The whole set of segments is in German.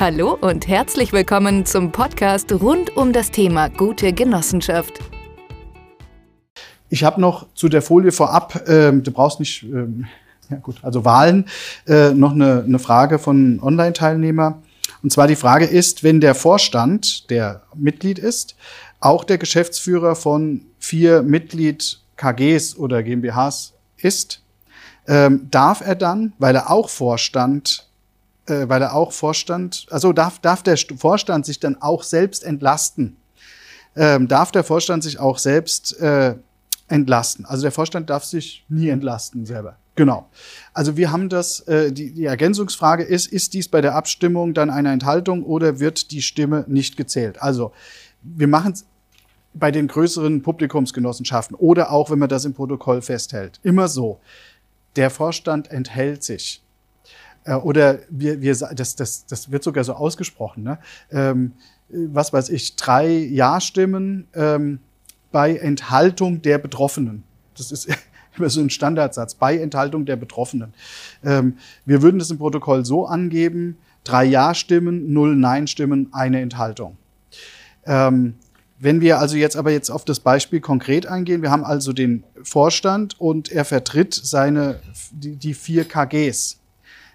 Hallo und herzlich willkommen zum Podcast rund um das Thema gute Genossenschaft. Ich habe noch zu der Folie vorab, äh, du brauchst nicht, äh, ja gut, also Wahlen, äh, noch eine, eine Frage von Online-Teilnehmer. Und zwar die Frage ist, wenn der Vorstand, der Mitglied ist, auch der Geschäftsführer von vier Mitglied KGs oder GmbHs ist, ähm, darf er dann, weil er auch Vorstand äh, weil er auch Vorstand, also darf, darf der Vorstand sich dann auch selbst entlasten. Ähm, darf der Vorstand sich auch selbst äh, entlasten. Also der Vorstand darf sich nie entlasten selber. Genau. Also wir haben das, äh, die, die Ergänzungsfrage ist, ist dies bei der Abstimmung dann eine Enthaltung oder wird die Stimme nicht gezählt? Also wir machen es bei den größeren Publikumsgenossenschaften oder auch, wenn man das im Protokoll festhält, immer so. Der Vorstand enthält sich. Äh, oder wir, wir, das, das, das wird sogar so ausgesprochen. Ne? Ähm, was weiß ich, drei Ja-Stimmen ähm, bei Enthaltung der Betroffenen. Das ist immer so ein Standardsatz, bei Enthaltung der Betroffenen. Ähm, wir würden das im Protokoll so angeben, drei Ja-Stimmen, null Nein-Stimmen, eine Enthaltung. Ähm, wenn wir also jetzt aber jetzt auf das Beispiel konkret eingehen, wir haben also den Vorstand und er vertritt seine, die, die vier KGs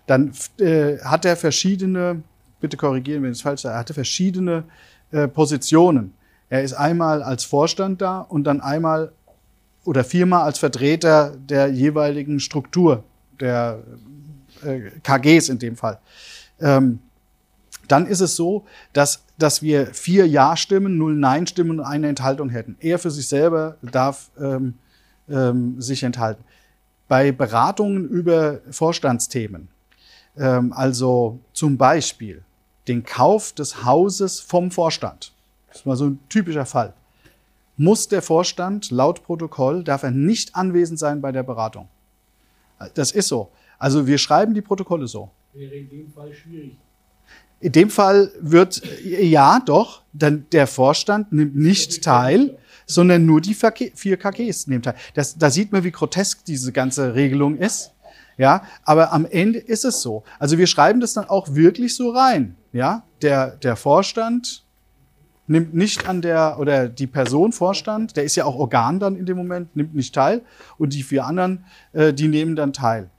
dann äh, hat er verschiedene, bitte korrigieren, wenn ich es falsch sage, er hatte verschiedene äh, Positionen. Er ist einmal als Vorstand da und dann einmal oder viermal als Vertreter der jeweiligen Struktur, der äh, KGs in dem Fall. Ähm, dann ist es so, dass, dass wir vier Ja-Stimmen, null Nein-Stimmen und eine Enthaltung hätten. Er für sich selber darf ähm, ähm, sich enthalten. Bei Beratungen über Vorstandsthemen also zum Beispiel den Kauf des Hauses vom Vorstand. Das ist mal so ein typischer Fall. Muss der Vorstand laut Protokoll, darf er nicht anwesend sein bei der Beratung. Das ist so. Also wir schreiben die Protokolle so. Wäre in dem Fall schwierig. In dem Fall wird, ja, doch, dann der Vorstand nimmt nicht teil, sondern nur die vier KGs nehmen teil. Das, da sieht man, wie grotesk diese ganze Regelung ist. Ja, aber am Ende ist es so. Also wir schreiben das dann auch wirklich so rein. Ja, der, der Vorstand nimmt nicht an der, oder die Person Vorstand, der ist ja auch Organ dann in dem Moment, nimmt nicht teil. Und die vier anderen, äh, die nehmen dann teil.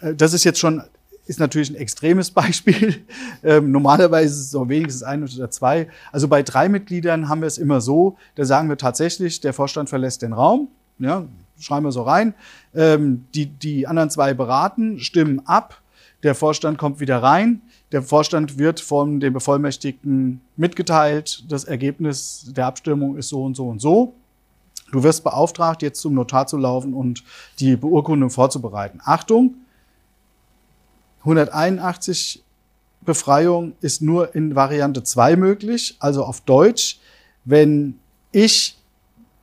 Äh, das ist jetzt schon, ist natürlich ein extremes Beispiel. Ähm, normalerweise ist es so wenigstens ein oder zwei. Also bei drei Mitgliedern haben wir es immer so, da sagen wir tatsächlich, der Vorstand verlässt den Raum. Ja, schreiben wir so rein. Ähm, die, die anderen zwei beraten, stimmen ab. Der Vorstand kommt wieder rein. Der Vorstand wird von den Bevollmächtigten mitgeteilt. Das Ergebnis der Abstimmung ist so und so und so. Du wirst beauftragt, jetzt zum Notar zu laufen und die Beurkundung vorzubereiten. Achtung! 181 Befreiung ist nur in Variante 2 möglich, also auf Deutsch. Wenn ich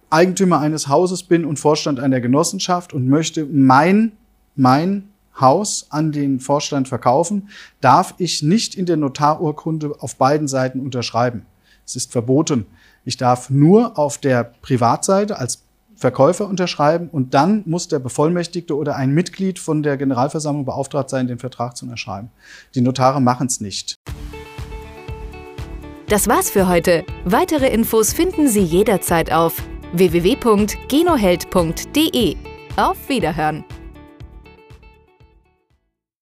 Eigentümer eines Hauses bin und Vorstand einer Genossenschaft und möchte mein, mein Haus an den Vorstand verkaufen, darf ich nicht in der Notarurkunde auf beiden Seiten unterschreiben. Es ist verboten. Ich darf nur auf der Privatseite als Verkäufer unterschreiben und dann muss der Bevollmächtigte oder ein Mitglied von der Generalversammlung beauftragt sein, den Vertrag zu unterschreiben. Die Notare machen es nicht. Das war's für heute. Weitere Infos finden Sie jederzeit auf www.genoheld.de. Auf Wiederhören!